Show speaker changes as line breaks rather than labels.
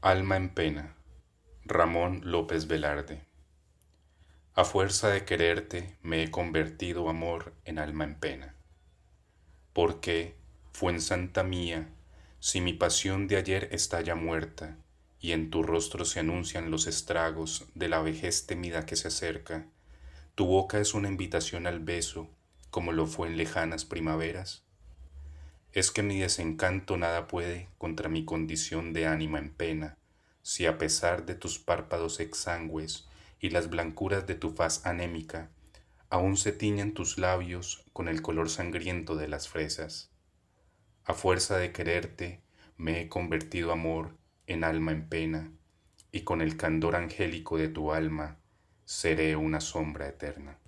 Alma en pena. Ramón López Velarde. A fuerza de quererte me he convertido, amor, en alma en pena. Porque, santa mía, si mi pasión de ayer está ya muerta, y en tu rostro se anuncian los estragos de la vejez temida que se acerca, tu boca es una invitación al beso, como lo fue en lejanas primaveras. Es que mi desencanto nada puede contra mi condición de ánima en pena, si a pesar de tus párpados exangües y las blancuras de tu faz anémica, aún se tiñen tus labios con el color sangriento de las fresas. A fuerza de quererte, me he convertido amor en alma en pena, y con el candor angélico de tu alma seré una sombra eterna.